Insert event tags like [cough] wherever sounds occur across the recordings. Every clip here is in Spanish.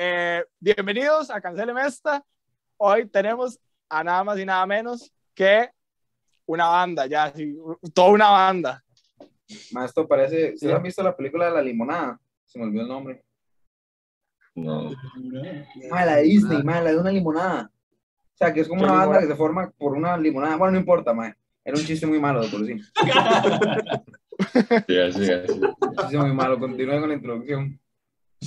eh, bienvenidos a Cancele esta. Hoy tenemos a nada más y nada menos que una banda, ya, sí, toda una banda. Más esto parece. ¿Ustedes han visto la película de la limonada? Se me olvidó el nombre. No. Ah, la de Disney, mae, la de una limonada. O sea, que es como ¿Qué una banda limonada? que se forma por una limonada. Bueno, no importa, mae. Era un chiste muy malo de por sí. Siga, siga, siga. Un chiste muy malo. Continúe con la introducción.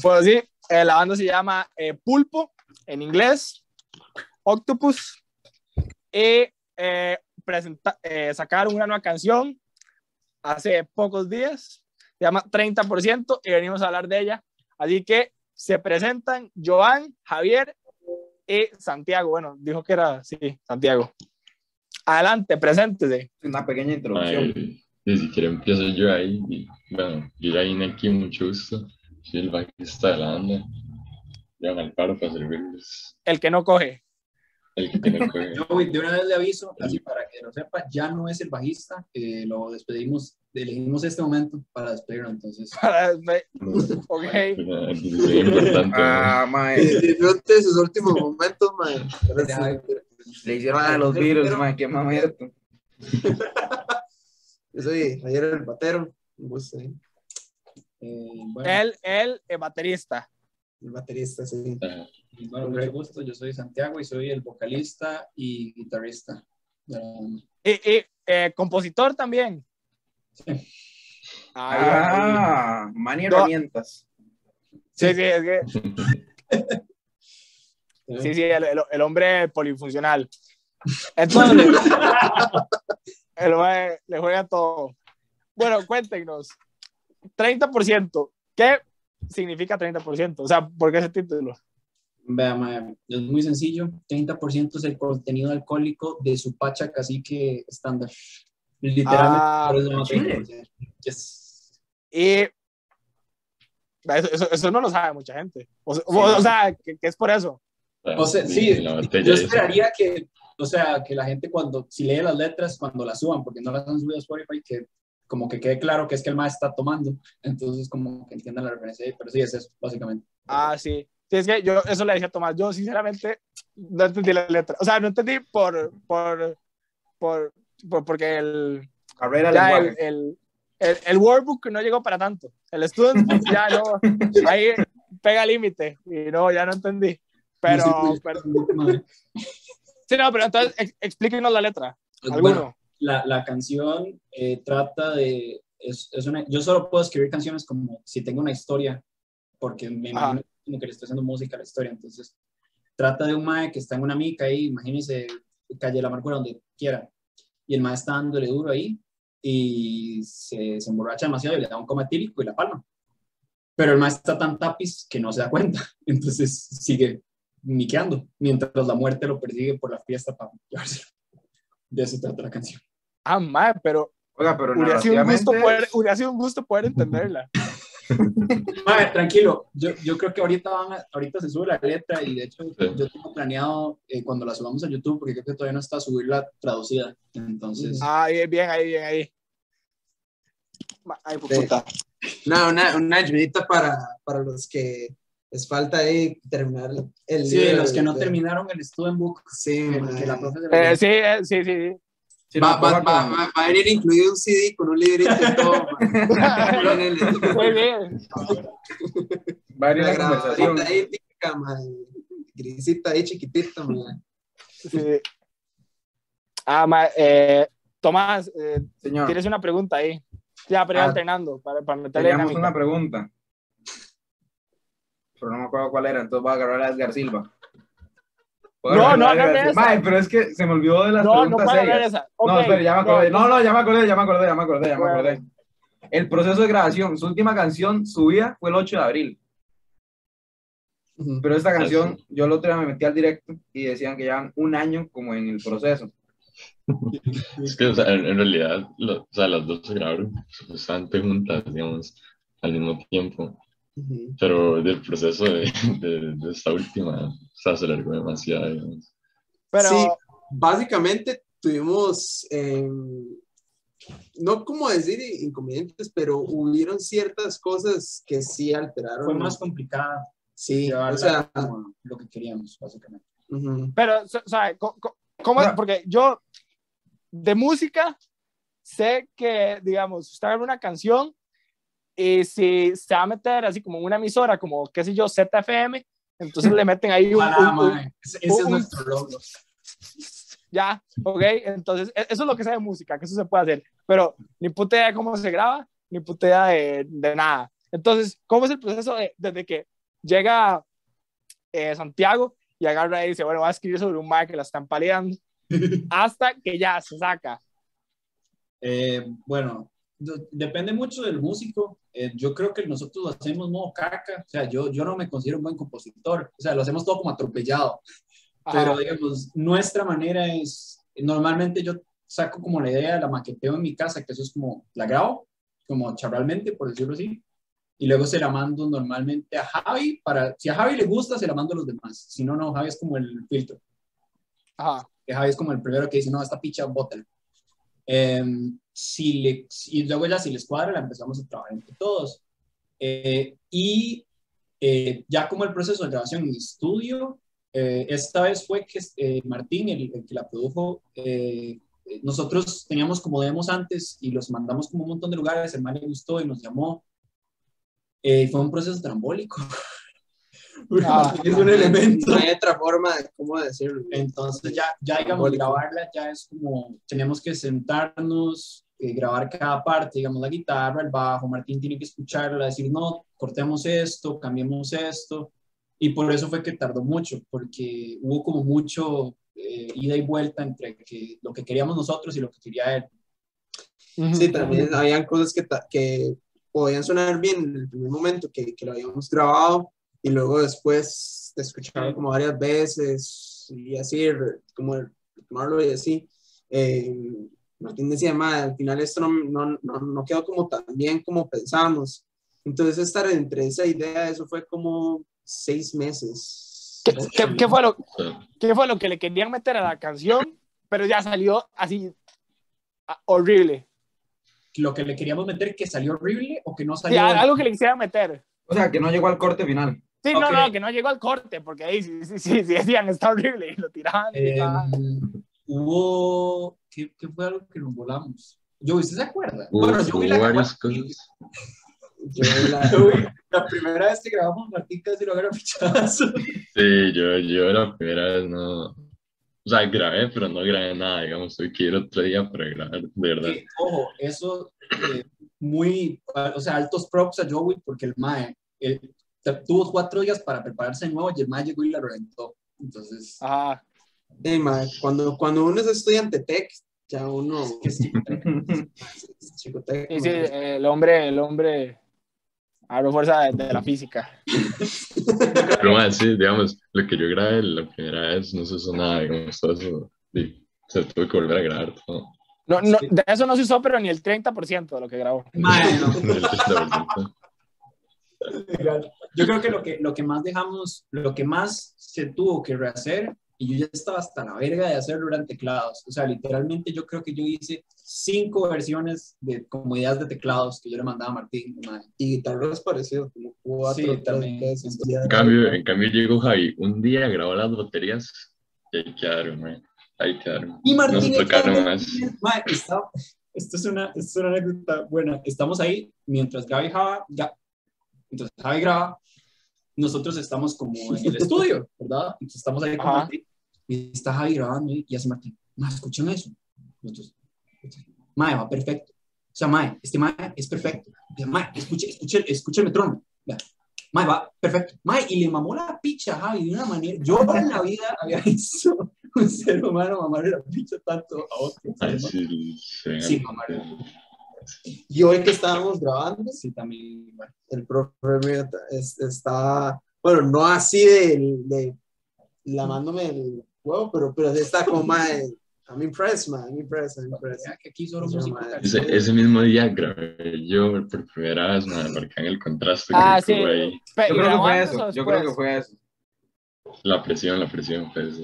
Pues sí, eh, la banda se llama eh, Pulpo, en inglés, Octopus, y eh, presenta- eh, sacaron una nueva canción hace pocos días, se llama 30%, y venimos a hablar de ella. Así que se presentan Joan, Javier y Santiago. Bueno, dijo que era, sí, Santiago. Adelante, preséntese. Una pequeña introducción. Ay, si quiere empiezo yo ahí. Bueno, yo ya vine aquí, mucho gusto. El bajista de la banda. Llevan al paro para servirles. El que no coge. El que tiene que... [laughs] Yo de una vez le aviso, así para que lo sepa, ya no es el bajista, eh, lo despedimos, elegimos este momento para despedirlo, entonces. [laughs] Para despe- [laughs] ok. Es importante. Ah, mae. Disfrute sus últimos momentos, man. Le hicieron a los virus, mae. Qué mamerto. Yo soy ayer el batero, un gusto, ¿eh? Eh, bueno, Él, él, el baterista. el baterista, sí. Ajá. bueno, mucho gusto, yo soy Santiago y soy el vocalista y guitarrista de la banda. Y, y, eh, compositor también. Sí. Ay, Ah, mani No. herramientas. Sí, sí, es que. [laughs] Sí, sí, el, el- el hombre polifuncional. [laughs] Entonces, el le juega todo. Bueno, cuéntenos. 30%. ¿Qué significa 30%? O sea, ¿por qué ese título? Vea, mae, es muy sencillo, 30% es el contenido alcohólico de su pacha cacique estándar. Literalmente, Ah, por eso se llama Chile. 30%. Yes. Y. Eso, eso- eso no lo sabe mucha gente. O, sea- o- o sea, que, que es por eso. O sea, sí, yo esperaría que, o sea, que la gente cuando, si lee las letras, cuando las suban, porque no las han subido a Spotify, que como que quede claro que es que el maestro está tomando, entonces como que entiendan la referencia ahí, pero sí, es eso, básicamente. Ah, sí. Sí, es que yo eso le dije a Tomás. Yo, sinceramente, no entendí la letra. O sea, no entendí por. por, por, por- porque el. Carrera ya el, el, el, el workbook no llegó para tanto. El student [laughs] ya no. Ahí pega límite. Y no, ya no entendí. Pero. Pero [laughs] sí, no, pero entonces ex- explíquenos la letra. Bueno, Alguno. La, la canción eh, trata de, es, es una, yo solo puedo escribir canciones como si tengo una historia, porque me imagino como que le estoy haciendo música a la historia, entonces trata de un mae que está en una mica ahí, imagínense, calle de la amargura, donde quiera, y el mae está dándole duro ahí, y se, se emborracha demasiado y le da un coma etílico y la palma. Pero el mae está tan tapiz que no se da cuenta, [laughs] entonces sigue miqueando, mientras la muerte lo persigue por la fiesta para llevárselo. De eso trata la canción. Ah, madre, pero Oiga, pero hubiera sido, un gusto narrativamente- poder, hubiera sido un gusto poder entenderla. [laughs] Mae, tranquilo, yo, yo creo que ahorita, van a- ahorita se sube la letra y de hecho Sí. yo tengo planeado eh, cuando la subamos a YouTube, porque creo que todavía no está subirla traducida. Entonces, Ah, ahí, bien, ahí, bien, ahí. Ma- Ay, puta. Una, una, una ayudita para, para los que les falta ahí terminar el sí, libro los que no de- terminaron el student book, Sí, que, mae. que la profe se lo Eh, dio. sí, eh, sí, sí, sí. Sí, va, va, va, va- va a venir incluido un CD con un librito y todo. [laughs] [laughs] Muy bien. Va a Una la conversación. ahí típica. Grisita ahí chiquitita. Sí. Ah, ma- eh, Tomás, eh, Señor, tienes una pregunta ahí. Ya, pero Ah. alternando para, para meterle teníamos una pregunta. Pero no me acuerdo cuál era, entonces voy a agarrar a Edgar Silva. ¿Puedo No, no, no, no, esa. Mae, pero es que se me olvidó de las No, no preguntas hablar serias. esa. No, Ok, espera, ya me acordé. No, no, no, ya me acordé, ya me acordé, ya me acordé, ya me acordé. El proceso de grabación, su última canción subida fue el 8 de abril. Pero esta canción, yo el otro día me metí al directo y decían que llevan un año como en el proceso. [laughs] Es que, o sea, en, en realidad, lo- o sea, las dos se grabaron bastante juntas, digamos, al mismo tiempo. Pero del proceso de, de, de esta última, o sea, se alargó demasiado, digamos. Pero, Sí, básicamente tuvimos, eh, no como decir inconvenientes, pero hubieron ciertas cosas que sí alteraron. Fue más complicada. Sí, o sea, como lo que queríamos, básicamente. ujú. Pero, o sea, ¿cómo? Bueno. Porque yo, de música, sé que, digamos, usted agarra una canción y si se va a meter así como una emisora, como, qué sé yo, ZFM, entonces le meten ahí un... Un- un- mae. Ese, es un- nuestro logro. ya, ok, entonces e- eso es lo que sé de música, que eso se puede hacer, pero ni puta idea de cómo se graba, ni puta idea de, de nada. Entonces, ¿cómo es el proceso de- desde que llega eh, Santiago y agarra y dice, bueno, va a escribir sobre un mae que la están paliando, [laughs] hasta que ya se saca? Eh, bueno, depende mucho del músico. Eh, yo creo que nosotros lo hacemos modo caca. O sea, yo, yo no me considero un buen compositor. O sea, lo hacemos todo como atropellado. Pero, Ajá. digamos, nuestra manera es, normalmente yo saco como la idea, la maqueteo en mi casa, que eso es como, la grabo, como chabralmente, por decirlo así, y luego se la mando normalmente a Javi, para, si a Javi le gusta, se la mando a los demás, si no, no, Javi es como el filtro, Ajá. que Javi es como el primero que dice, no, esta picha, bótala. Em, si le, y luego ya si les cuadra, la empezamos a trabajar entre todos. Eh, y eh, ya como el proceso de grabación en estudio, eh, esta vez fue que eh, Martín, el, el que la produjo, eh, eh, nosotros teníamos como demos antes y los mandamos como un montón de lugares, el man le gustó y nos llamó. Eh, fue un proceso trambólico. [laughs] Ah. [laughs] Es un elemento. No hay otra forma de cómo decirlo. Entonces ya, ya digamos, Simbólico. grabarla ya es como, tenemos que sentarnos, eh, grabar cada parte, digamos, la guitarra, el bajo, Martín tiene que escucharla, decir, no, cortemos esto, cambiemos esto, y por eso fue que tardó mucho, porque hubo como mucho eh, ida y vuelta entre que, lo que queríamos nosotros y lo que quería él. Sí, también habían cosas que, que podían sonar bien en el primer momento que, que lo habíamos grabado y luego después de escucharlo como varias veces y así, como tomarlo y así. eh, Martín decía, "Ma, al final esto no, no, no, no quedó como tan bien como pensamos. Entonces estar entre esa idea, eso fue como seis meses. ¿Qué, qué- qué fue lo, ¿Qué fue lo que le querían meter a la canción? Pero ya salió así ah, horrible. Lo que le queríamos meter que salió horrible o que no Sí, salió... algo que le quisieran meter. O sea, que no llegó al corte final. Sí, no, no, que no llegó al corte, porque ahí sí, sí, sí, sí decían está horrible y lo tiraban. Eh, ah. hubo, ¿qué, ¿qué fue algo que nos volamos? Yo, ¿usted se acuerda? hubo, bueno, yo vi la varias cosas. [laughs] Yo la- [laughs] Yo vi la primera vez que grabamos Martín casi lo agarra a pichazo. Sí, yo, yo la primera vez no. O sea, grabé, pero no grabé nada, digamos. Que ir otro día para grabar, de verdad. Que, ojo, eso, eh, muy, o sea, altos props a Joey, porque el Mae eh, tuvo cuatro días para prepararse de nuevo y el Mae llegó y la reventó. Entonces, Ajá. Sí, ma, cuando, cuando uno es estudiante tech, ya uno que sí, [laughs] es chico tech. Sí, sí, el hombre, el hombre abrió fuerza de, de la física. Pero más, sí, digamos, lo que yo grabé la primera vez no se usó nada, digamos, todo eso. sí, se tuve que volver a grabar todo. No, no, de eso no se usó, pero ni el 30% de lo que grabó. Mae, no. [laughs] El 30%. Yo creo que lo que, lo que más dejamos, lo que más se tuvo que rehacer, y yo ya estaba hasta la verga de hacerlo, eran teclados. O sea, literalmente yo creo que yo hice cinco versiones de como ideas de teclados que yo le mandaba a Martín. mae. Y guitarra es parecido, como cuatro Sí, también. En cambio, en cambio llegó Javi, un día grabó las baterías y ahí quedaron, man. Ahí quedaron. Y Martín tocaron estaba- más. Mae, está- esto, es una, esto es una anécdota buena. Estamos ahí mientras Gaby Ga- mientras Javi graba, nosotros estamos como en el [laughs] estudio, ¿verdad? Entonces estamos ahí con Ajá. Martín y está Javi grabando y hace Martín, Mae, escuchen eso. Nosotros, Mae, va perfecto. O sea, Mae, este Mae es perfecto. Mae, escuche, escuche, escuche el metrónomo. Mae, va perfecto. Mae, y le mamó la picha a Javi de una manera. Yo en la vida había [laughs] visto un ser humano mamarle la picha tanto a otro. Sí, sí, Sí. Y hoy que estábamos grabando, Sí, también. bueno. el profe es- está, bueno, no así de, de lamándome el huevo, pero, pero está como más, I'm impressed, man, I'm impressed, I'm impressed. Ya que aquí solo Esa música. madre. Ese, ese mismo día grabé yo por primera vez, man, marcan el contraste Ah, que sí. tuve ahí. Yo creo que ¿grabó fue eso. Yo creo que fue eso. La presión, la presión, pues. sí.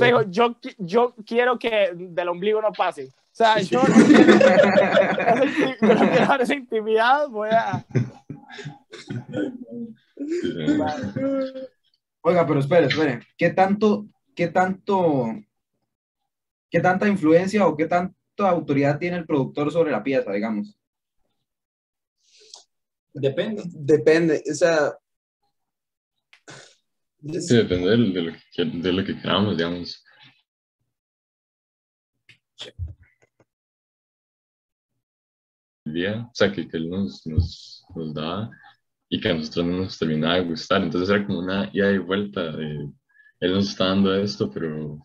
Dijo, yo, yo quiero que del ombligo no pase. O sea, yo no quiero, esa [laughs] inti- yo no quiero dar esa intimidad, voy a... Sí, Oiga, pero espere, espere. ¿Qué tanto, qué tanto, qué tanta influencia o qué tanta autoridad tiene el productor sobre la pieza, digamos? Depende. Depende, o sea. Sí, depende de, lo que, de lo que queramos, digamos. Día, o sea, que, que él nos, nos, nos daba y que a nosotros no nos terminaba de gustar. Entonces era como una ida y vuelta de él nos está dando esto, pero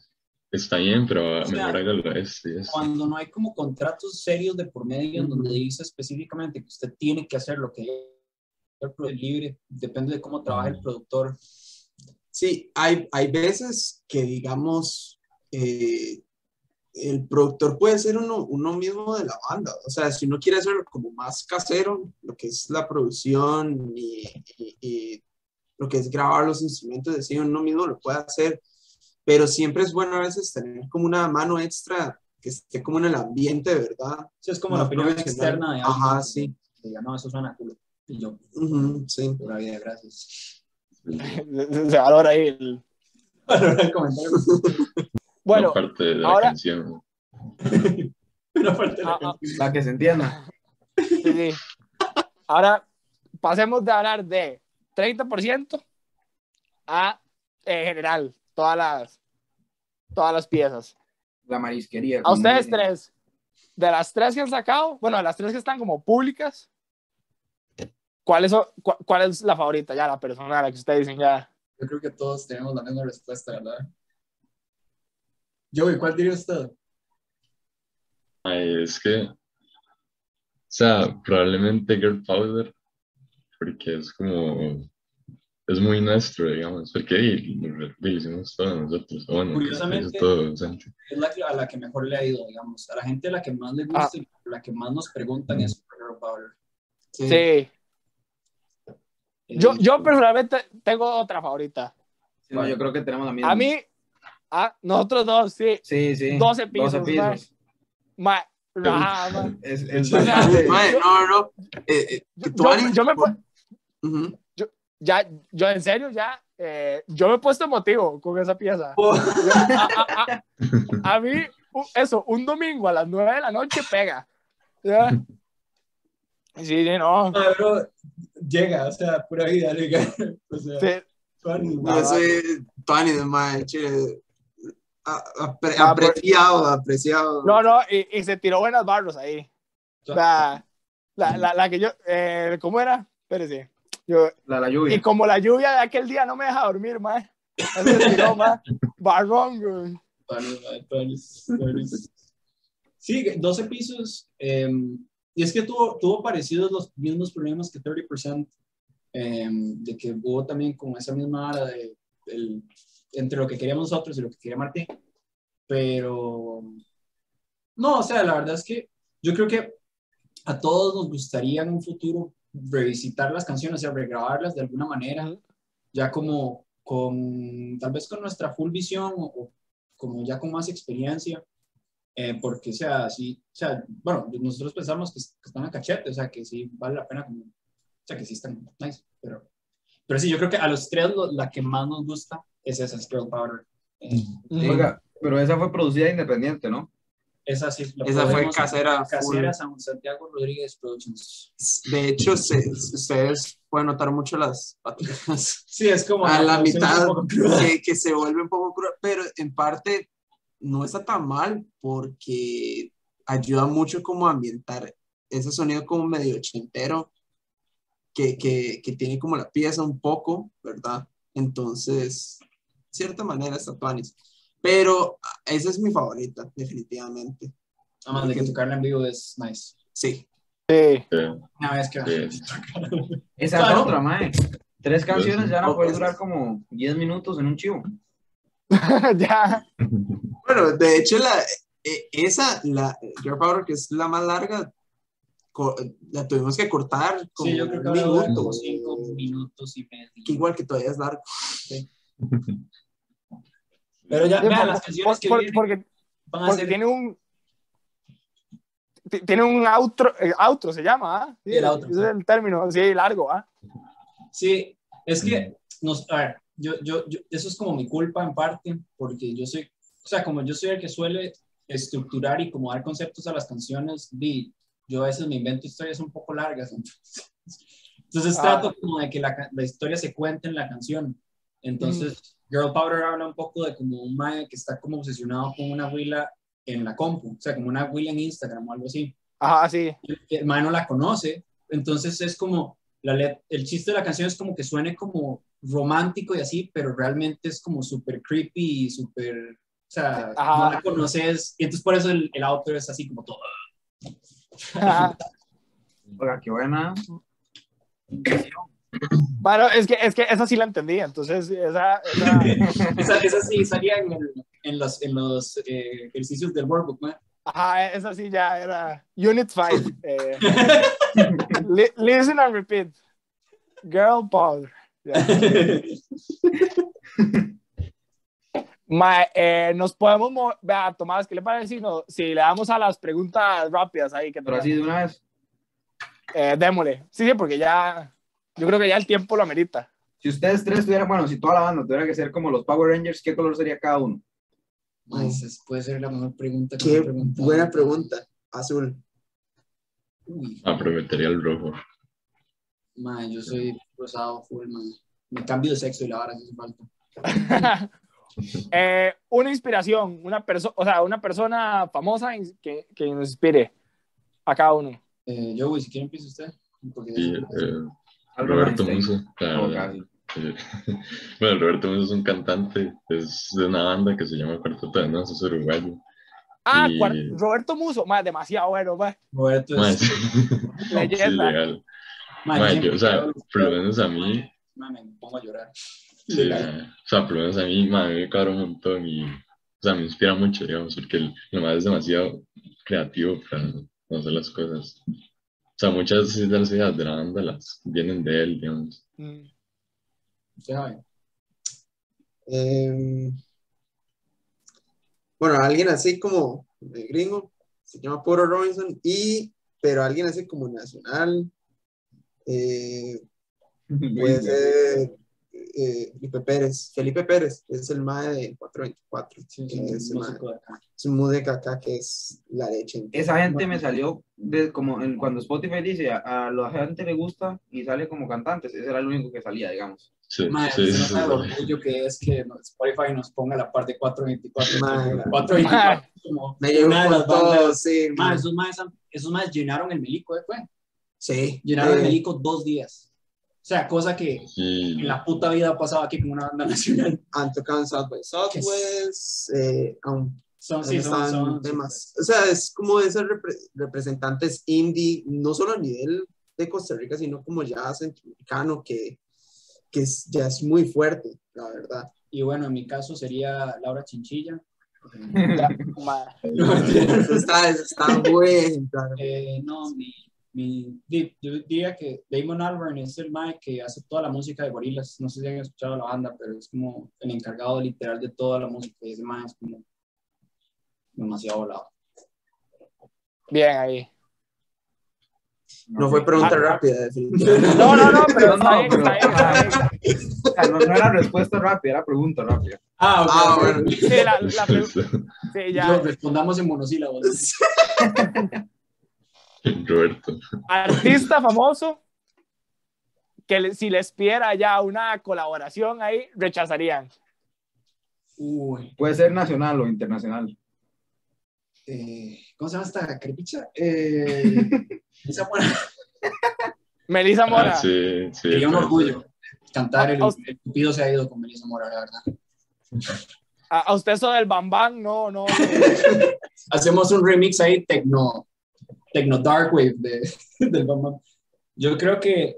está bien, pero O sea, mejor esto esto. Cuando no hay como contratos serios de por medio en donde dice específicamente que usted tiene que hacer lo que el pro- libre, depende de cómo trabaja el productor. Sí, hay, hay veces que, digamos, eh, el productor puede ser uno, uno mismo de la banda. O sea, si uno quiere hacerlo como más casero, lo que es la producción y, y- y lo que es grabar los instrumentos, de sí, uno mismo lo puede hacer. Pero siempre es bueno a veces tener como una mano extra que esté como en el ambiente, ¿verdad? Eso es como la opinión externa de alguien. Ajá, sí. Que diga, no, eso suena culo. Y yo, Ujú, sí. pura vida, gracias. [laughs] Se valora ahí. el- Para el comentario. Bueno, Una parte de la ahora- canción. [laughs] Una parte de la Ah, ah. canción. Para que se entienda. sí, sí. Ahora pasemos de hablar de 30% a en general, todas las, todas las piezas. La marisquería. A ustedes dicen. tres, de las tres que han sacado, bueno, de las tres que están como públicas, ¿cuál es, cu- cuál es la favorita? Ya, la personal, la que ustedes dicen ya. Yo creo que todos tenemos la misma respuesta, ¿verdad? Joey, ¿cuál diría usted? Ay, es que, o sea, probablemente Girl Powder, porque es como, es muy nuestro, digamos, porque y, lo hicimos todos nosotros, bueno, Curiosamente- todo. Es la que- a la que mejor le ha ido, digamos. A la gente a la que más le gusta y la que más nos preguntan es Girl Power. Sí. Sí. Yo, yo personalmente tengo otra favorita. Sí, no, yo creo que tenemos la misma. A mí, a nosotros dos, sí. Sí, sí. 12 pisos, 12 mae. pisos. Ma, ma. Es, [laughs] es O sea, bastante. [laughs] Mae, no, no. Eh, eh, Yo, yo- yo me, ya, yo en serio, ya, eh, yo me he puesto emotivo con esa pieza. Yo- a, a- a- a mí, eso, un domingo a las 9 de la noche pega. ¿Ya? [laughs] Sí, sí, no. Ah, bro, llega, o sea, pura vida, liga. [laughs] O sea, Sí, funny, Yo mae. soy Tony de mae, chile. A- apre- Ah, apreciado, apreciado. no, no, y, y se tiró buenas barros ahí. La, la, la, la que yo, eh, ¿cómo era? Espérese. Yo, La, la y lluvia. como la lluvia de aquel día no me deja dormir, más. Se tiró, ma. [laughs] Barrón, güey. Funny, mae, funny, funny. Sí, 12 pisos. eh, y es que tuvo, tuvo parecidos los mismos problemas que 30%, eh, de que hubo también como esa misma área de, el- entre lo que queríamos nosotros y lo que quería Martín. Pero, no, o sea, la verdad es que yo creo que a todos nos gustaría en un futuro revisitar las canciones, o sea, regrabarlas de alguna manera, ya como con, tal vez con nuestra full visión o, o como ya con más experiencia, eh, porque, o sea, sí, o sea, bueno, nosotros pensamos que, que están a cachete, o sea, que sí vale la pena, como, o sea, que sí están nice, pero, pero sí, yo creo que a los tres lo- la que más nos gusta es esa, es Girl Powder. Eh, Oiga, pero esa fue producida independiente, ¿no? esa sí, la Esa fue casera Casera. San Santiago Rodríguez Productions. De hecho, se- ustedes pueden notar mucho las baterías Sí, es como a la es mitad cruda. que, que se vuelve un poco cruel, pero en parte no está tan mal porque ayuda mucho como a ambientar ese sonido como medio ochentero que, que, que tiene como la pieza un poco, ¿verdad? Entonces, de cierta manera está tuanis. Pero ah, esa es mi favorita, definitivamente. Además de que tocarla en vivo es nice. Sí. Sí. Una vez que Esa Claro. es otra, mae. Tres canciones ya no puede pues. durar como 10 minutos en un chivo. [laughs] ya. [laughs] Bueno, de hecho, la, eh, esa, la Girl Power, que es la más larga, la tuvimos que cortar como Sí, yo creo que un ahora dura minuto, como cinco minutos y medio. que igual que todavía es largo. Pero ya, Sí, vean, por- las canciones que por- vienen porque, van a porque ser tiene un ti- tiene un outro, eh, outro se llama, ¿ah? Sí, El outro, ese sí. es el término, sí, largo, ¿ah? Sí, Es que, nos, a ver, yo, yo, yo, eso es como mi culpa en parte, porque yo soy, o sea, como yo soy el que suele estructurar y como dar conceptos a las canciones, vi, yo a veces me invento historias un poco largas, entonces, entonces Ah. trato como de que la, la historia se cuente en la canción. Entonces, Girl Powder habla un poco de como un mae que está como obsesionado con una huila en la compu, o sea, como una huila en Instagram o algo así Ajá, sí. el mae no la conoce, entonces es como, la el chiste de la canción es como que suene como romántico y así, pero realmente es como súper creepy y súper, o sea, Ajá. no la conoces, y entonces por eso el, el autor es así como todo. Ajá. [laughs] Oiga, qué buena. Bueno, es que, es que esa sí la entendí, entonces esa, esa- Esa, esa sí salía en, el- en los, en los eh, ejercicios del workbook, mae. ajá, esa sí ya era Unit 5. eh, [laughs] li- listen and repeat. Girl power. Ya. [laughs] Ma, eh, nos podemos, mo- vea, Tomás, ¿qué le parece si, no- si le damos a las preguntas rápidas ahí? Que Pero así de una vez. Eh, démosle. Sí, sí, porque ya, yo creo que ya el tiempo lo amerita. Si ustedes tres tuvieran, bueno, si toda la banda tuviera que ser como los Power Rangers, ¿qué color sería cada uno? Mae, esa puede ser la mejor pregunta que Qué buena pregunta. Azul. Uy, Ah, pero metería el rojo. mae, yo soy rosado full, mae. Me cambio de sexo y la vara si hace falta. [laughs] Eh, una inspiración, una persona, o sea, una persona famosa que, que nos inspire a cada uno. Eh, yo, si quiere empieza usted. Porque Y eh, Roberto. Muso. Eh, [laughs] Bueno, Roberto Muso es un cantante, es de una banda que se llama Cuarteto de es uruguayo. Ah, Y- Roberto Muso, más demasiado bueno, ma. Roberto es... sí, [laughs] sí, Leyenda. legal. Mae, siempre yo, o sea, por lo menos a mí, me pongo a llorar. Sí, o sea, por lo menos a mí, mae, me cabra un montón y, o sea, me inspira mucho, digamos, porque el, lo más es demasiado creativo para hacer las cosas. O sea, muchas de las ideas de la banda las vienen de él, digamos. Mm. Em, bueno, alguien así como de gringo, se llama Puro Robinson, y, pero alguien así como nacional, eh, [laughs] puede ser eh, Felipe Pérez. Felipe Pérez es el mae de 424, Sí, es, mae- músico de acá. es un música acá que es la leche. Esa gente me salió de, como en, cuando Spotify dice a, a la gente le gusta y sale como cantantes. Ese era el único que salía, digamos. Sí, Mae, sí, sí, el orgullo que es que Spotify nos ponga la parte 424. Mae. 424 como Me una de bandas. todo, sí. Mae. esos han- esos llenaron el Melico, ¿eh? Fue. Sí. Llenaron el eh, Melico dos días. O sea, cosa que Sí. en la puta vida ha pasado aquí con una banda nacional. [laughs] han tocado en South by Southwest, eh, aún Son, sí, son, están son temas. O sea, es como de esos repre- representantes indie, no solo a nivel de Costa Rica, sino como ya centroamericano, que, que es- ya es muy fuerte, la verdad. Y bueno, en mi caso sería Laura Chinchilla. [laughs] Ma. Eso está, eso está muy claro. Eh, no, mi, mi, yo diría que Damon Albarn es el mae que hace toda la música de Gorillaz. No sé si han escuchado la banda, pero es como el encargado literal de toda la música. Y ese mae es como demasiado volado. Bien ahí. No fue pregunta Ah. rápida, definitivamente. No, no, no, pero No, pero- no, no era respuesta rápida, era pregunta rápida. Ah, Ah, bueno. Sí, la, la pre- sí, ya. Respondamos en monosílabos. [laughs] [laughs] Roberto. Artista famoso que le- si les pidiera ya una colaboración ahí, rechazarían. Uy, Puede ser nacional o internacional. eh, ¿cómo se llama esta crepicha? Eh, esa buena. [laughs] Melissa Mora. Ah, sí, sí. Sería un puede orgullo cantar el, Ah, el Cupido se ha ido con Melissa Mora, la verdad. A, a usted eso del Bam Bam, no, no. no. [laughs] Hacemos un remix ahí, tecno, tecno dark wave de, [laughs] del Bam Bam. Yo creo que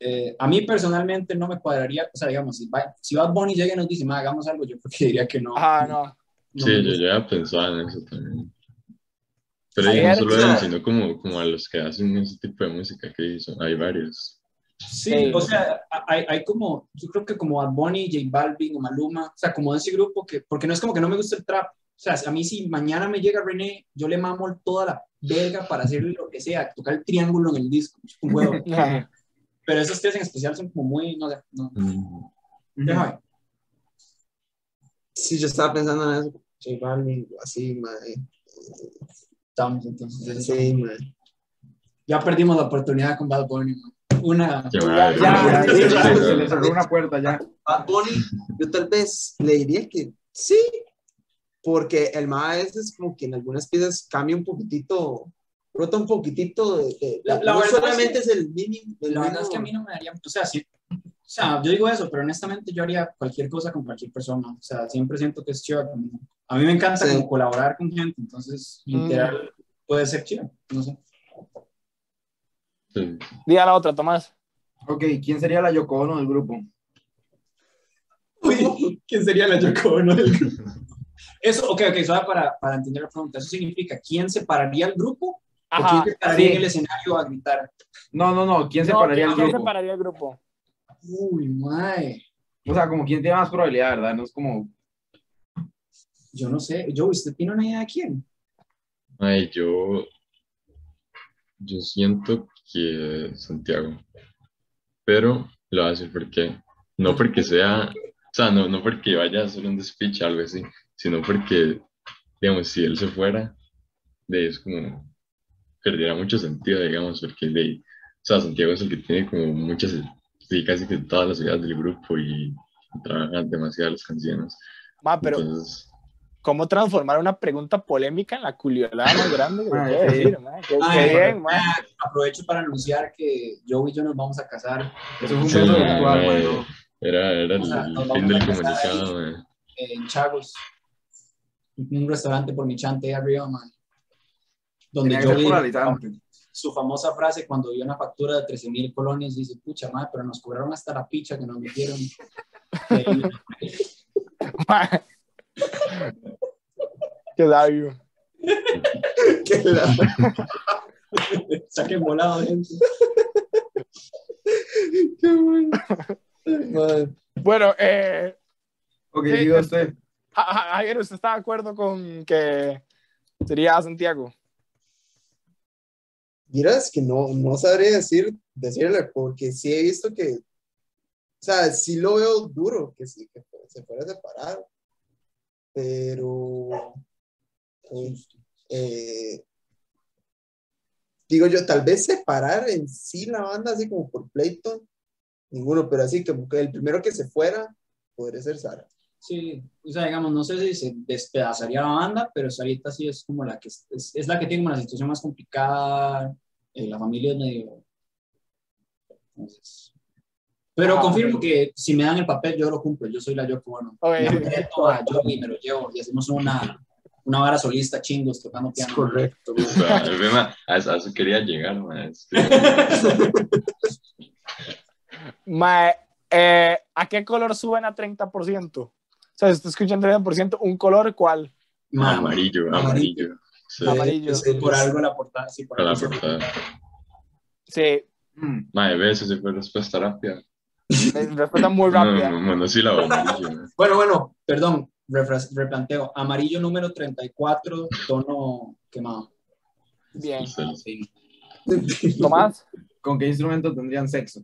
eh, a mí personalmente no me cuadraría, o sea, digamos, si, si Bad Bunny llega y nos dice, "Ma, hagamos algo, yo creo que diría que no. Ajá, no. No Sí, yo gusta. ya pensaba en eso también. Pero Ayer- no solo a él, sino como, como a los que hacen ese tipo de música que hizo. Hay varios. Sí, o sea, hay, hay como, yo creo que como Bad Bunny, J Balvin o Maluma, o sea, como de ese grupo que, porque no es como que no me gusta el trap, sea, a mí si mañana me llega René, yo le mamo toda la verga para hacerle lo que sea, tocar el triángulo en el disco, un huevo. [laughs] Pero esos tres en especial son como muy, no sé, no. Mm, Déjame. Sí, yo estaba pensando en eso. J Balvin, así, mae. Estamos, entonces. Sí, mae. Ya perdimos la oportunidad con Bad Bunny. man. Una. Ya, madre, ya, ya, ya, se le cerró una puerta ya. Bad Bunny, yo tal vez le diría que sí, porque el mae a veces como que en algunas piezas cambia un poquitito, rota un poquitito de, de- La- la no verdad solamente es es, el mínimo. el La verdad es mínimo- que a mí no me daría, o sea, sí, o sea, yo digo eso, pero honestamente yo haría cualquier cosa con cualquier persona, o sea, siempre siento que es chido. A mí me encanta Sí. como colaborar con gente, entonces, Mm. literal, puede ser chido, no sé. Sí. Di a la otra, Tomás. Ok, ¿quién sería la Yoko Ono del grupo? Uy, ¿quién sería la Yoko Ono del grupo? [laughs] Eso, ok, ok, solo para, para entender la pregunta, eso significa, ¿quién separaría el grupo o Ajá. quién separaría sí. en el escenario a gritar? No, no, no, ¿quién No, separaría el ¿quién grupo? separaría el grupo? Uy, mae, O sea, como quién tiene más probabilidad, ¿verdad? No es como... yo no sé, yo, ¿usted tiene una idea de quién? Ay, yo, yo siento que Santiago, pero lo voy a decir porque, no porque sea, o sea, no, no porque vaya a hacer un speech o algo así, sino porque, digamos, si él se fuera, de es como, perdiera mucho sentido, digamos, porque de, o sea, Santiago es el que tiene como muchas, sí, casi que todas las ideas del grupo y trabaja demasiado las canciones. Ma, pero Entonces, ¿cómo transformar una pregunta polémica en la culiolada más grande que se Ma, puede sí. decir, ma? Qué, Ay, qué bien, ma. Aprovecho para anunciar que Joe y yo nos vamos a casar Eso es un Sí, beso virtual, era, era el, O sea, el fin del comunicado, en Chagos, un restaurante por mi chante ahí arriba, man. Donde Tenía yo vi su famosa frase cuando vio una factura de 13 mil colones, dice, pucha, madre, pero nos cobraron hasta la picha que nos metieron. [laughs] [laughs] Qué sabio. [laughs] Que la- Saquen volado, gente. Qué bueno. Bueno, eh, Ok, diga usted. Ja- Ja- Javier, ¿usted está de acuerdo con que sería Santiago? Miras que no, no sabría decir, decirle, porque sí he visto que, o sea, sí lo veo duro, que sí, que se a separar, pero, pues, eh, digo yo, tal vez separar en sí la banda, así como por pleito, ninguno, pero así que el primero que se fuera podría ser Sara. Sí, o sea, digamos, no sé si se despedazaría la banda, pero ahorita sí es como la que es, es la que tiene como la situación más complicada, eh, la familia es medio... Entonces, pero Ah, confirmo ok. que si me dan el papel, yo lo cumplo, yo soy la Yoko Ono. Ok. Me meto a Joey, me lo llevo y hacemos una, una vara solista chingos tocando piano. correcto. O sea, el tema, a, eso, a eso quería llegar, mae. Este, [laughs] Ma, eh, ¿A qué color suben a 30%? Sea, si usted escucha 30%, ¿un color cuál? Ma, amarillo, amarillo. amarillo. Sí, Amarillo. Sí, Por algo la portada, sí, por la algo. portada. Sí, Mm, Mae, ves, esa fue respuesta rápida. es respuesta muy rápida. No, monosílabo, amarillo. mae. Bueno, bueno, perdón, replanteo. Amarillo número 34, tono quemado. Bien. Sí. Tomás. ¿Con qué instrumento tendrían sexo?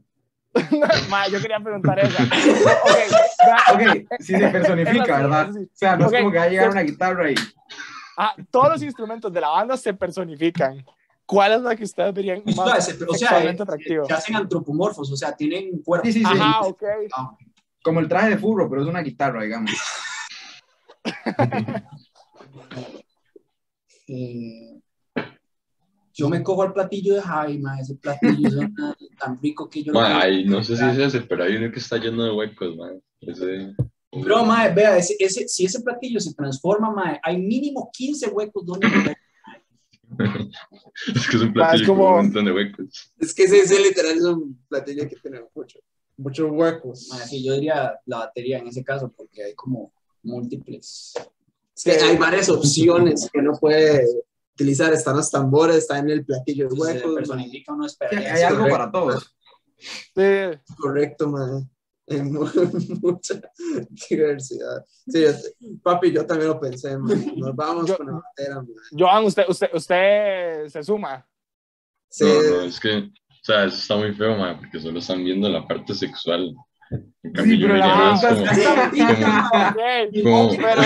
[laughs] Ma, yo quería preguntar eso. [laughs] Ok, va, Ok, si se personifica, sí, ¿verdad? sí. O sea, no es como que va a llegar una guitarra y... ah, todos los instrumentos de la banda se personifican. ¿Cuál es la que ustedes verían O más se- o sea, sexualmente eh, atractivo? se hacen antropomorfos, o sea, tienen cuerpo. Sí, sí, sí. Ajá, ok. Como el traje de furro, pero es una guitarra, digamos. [laughs] Eh, yo me cojo el platillo de Jaime, ese platillo es [laughs] tan, rico que yo ay, no sé si es ese, pero hay uno que está lleno de huecos, mae. Ese. Pero, mae, vea, ese, ese- si ese platillo se transforma, mae, hay mínimo 15 huecos donde. [laughs] Es que es un es platillo como- con un montón de huecos. Es que ese, ese literal es un platillo que tiene mucho, muchos huecos. Mae, sí, yo diría la batería en ese caso, porque hay como múltiples. Es que hay varias opciones que uno puede utilizar. Están los tambores, está en el platillo de uno Sí, esperaría. hay algo correcto. para todos. Sí. Correcto, man. Hay mu- [laughs] mucha diversidad. Sí, papi, yo también lo pensé, man. Nos vamos Yo- con la bandera, man. Joan, usted, usted, usted se suma. Sí, No, no, es que, o sea, eso está muy feo, mae, porque solo están viendo la parte sexual. En cambio, Sí, yo pero me la llamo es pregunta es- como, Ok, como- pero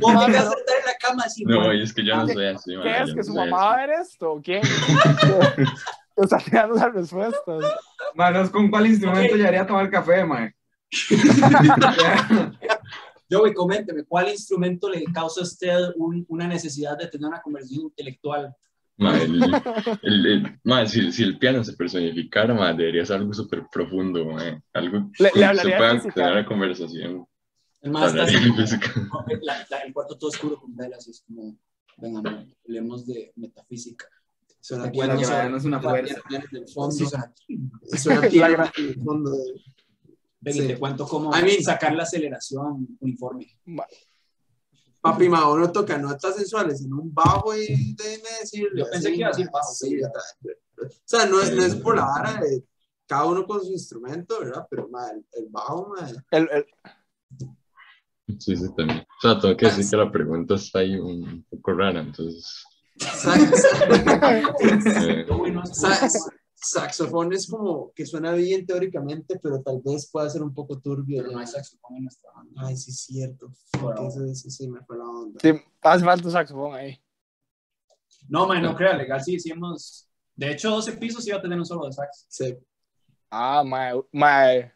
¿Cómo te vas a sentar en la cama así? no, es que yo no ¿Qué- soy así, ¿qué es? ¿Que no su mamá va a ver esto o qué? [laughs] Está tirando las respuestas. Manos, ¿con cuál instrumento llevaría a tomar café, mae? [laughs] Yo, güey, coménteme, ¿cuál instrumento le causa a usted un- una necesidad de tener una conversación intelectual? Mae, el, el- el- si, si el piano se personificara, mae, debería ser algo súper profundo, algo Le- le que se de pueda tener a conversación. El más está así, la- la- el cuarto todo oscuro con velas, es como, venga, hablemos de metafísica. Suena la sobre- no es una la- fuerza. del fondo. Suena- Suena La bien gra- en el fondo. Ven, y Sí. te cuento cómo I mean- sacar la aceleración uniforme. Papi, ma, uno toca notas sensuales en un bajo y déjeme decirle. Yo pensé así, que iba a decir bajo, sí. O sea, no es, no es por la vara de cada uno con su instrumento, ¿verdad? Pero ma, el, el bajo, ma, El, el- Sí, sí, también. O sea, tengo que decir que la pregunta está ahí un poco rara, entonces. sax- [laughs] [laughs] eh, Lo bueno es- sax- saxofón es como que suena bien teóricamente, pero tal vez pueda ser un poco turbio. Pero no hay saxofón en nuestra banda. Ay, sí, es cierto. Eso, eso sí me fue la onda. sí, hace falta un saxofón ahí. No, man, no crea, legal, sí, hemos... De hecho, 12 pisos iba a tener un solo de sax. Sí. Ah, mae, mae.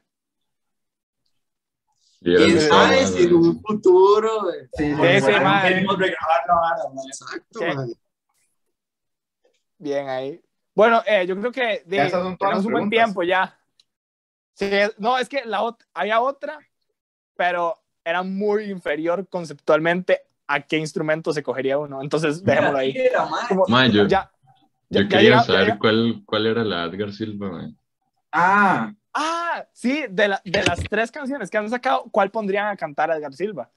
y era ¿Quién sabe si en un futuro? eh, Sí, Sí, sí, bueno, mae. Queremos regrabar la vara, man. Exacto. Bien ahí. Bueno, eh, yo creo que de- Ya esas son todas tenemos un buen tiempo ya. Sí, no, es que la ot- había otra, pero era muy inferior conceptualmente a qué instrumento se cogería uno. Entonces, dejémoslo ahí. Man. Como- Mae, yo, ya, yo ya quería ya saber cuál, cuál era la Edgar Silva, mae. Ah, Ah, sí, de, la- de las tres canciones que han sacado, ¿cuál pondrían a cantar a Edgar Silva?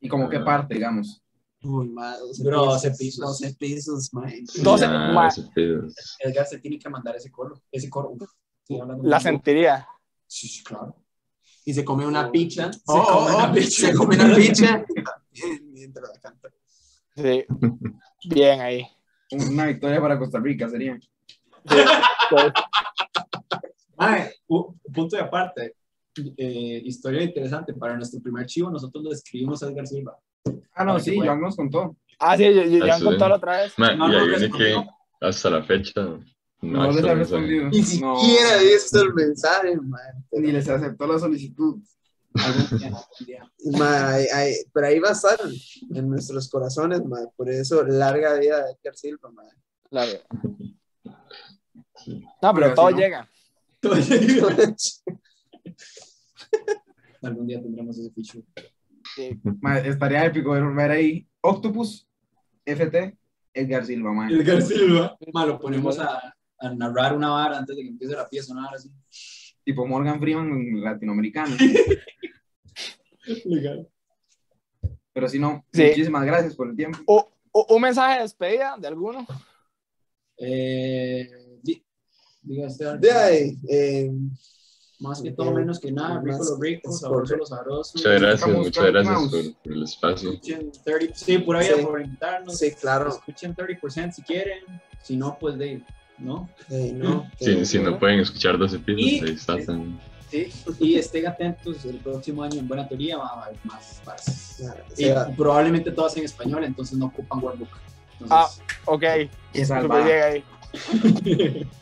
¿y como qué parte, digamos? Uy, ma, 12 Bro, pisos. 12 pisos. 12 pisos, ma. Doce- Ah, mae. ese pedo. Edgar se tiene que mandar ese coro. Ese coro. La sentiría. Sí, sí, claro. Y se come una Oh. picha. Se come una picha. Se come una picha. [laughs] Mientras la canta. Sí. Bien ahí. Una victoria para Costa Rica sería. [laughs] Mae, u- punto de aparte. Eh, historia interesante. Para nuestro primer chivo, nosotros le escribimos a Edgar Silva. Ah, no, sí, Joan nos contó. ah, sí, Ah, sí. contado la otra vez. No, y no, ahí viene que hasta la fecha no, No, ha les ha respondido. Ni No, siquiera visto el mensaje, man. ni les aceptó la solicitud. Pero ahí va a estar en nuestros corazones, ma. Por eso, larga vida de Edgar Silva, ma. Claro. No, pero Pero todo si no- llega. Algún día tendremos ese fichu. Sí. Ma, estaría épico ver, ver ahí Octopus, FT, Edgar Silva, man. Edgar Silva. Ma, lo ponemos a, a narrar una vara antes de que empiece la pieza, una vara así. Tipo Morgan Freeman latinoamericano. [laughs] Legal. Pero si no, Sí. muchísimas gracias por el tiempo. O- o- ¿Un mensaje de despedida de alguno? Eh, di- diga usted, De ahí, eh, más que todo, menos que nada, rico lo rico, sabroso lo sabroso. Muchas gracias, muchas gracias por, por el espacio. Escuchen 30, sí, pura vida Sí. por invitarnos. sí, claro. Escuchen 30% si quieren, si no, pues de, ¿no? Eh, no, Si, eh, si no pueden escuchar 12 pisos, Y- ahí está. Sí, y estén atentos, el próximo año en Buena Teoría va a haber más claro, Y probablemente todas en español, entonces no ocupan workbook. Ah. Entonces, Ok. Qué Súper salvada. bien ahí. [laughs]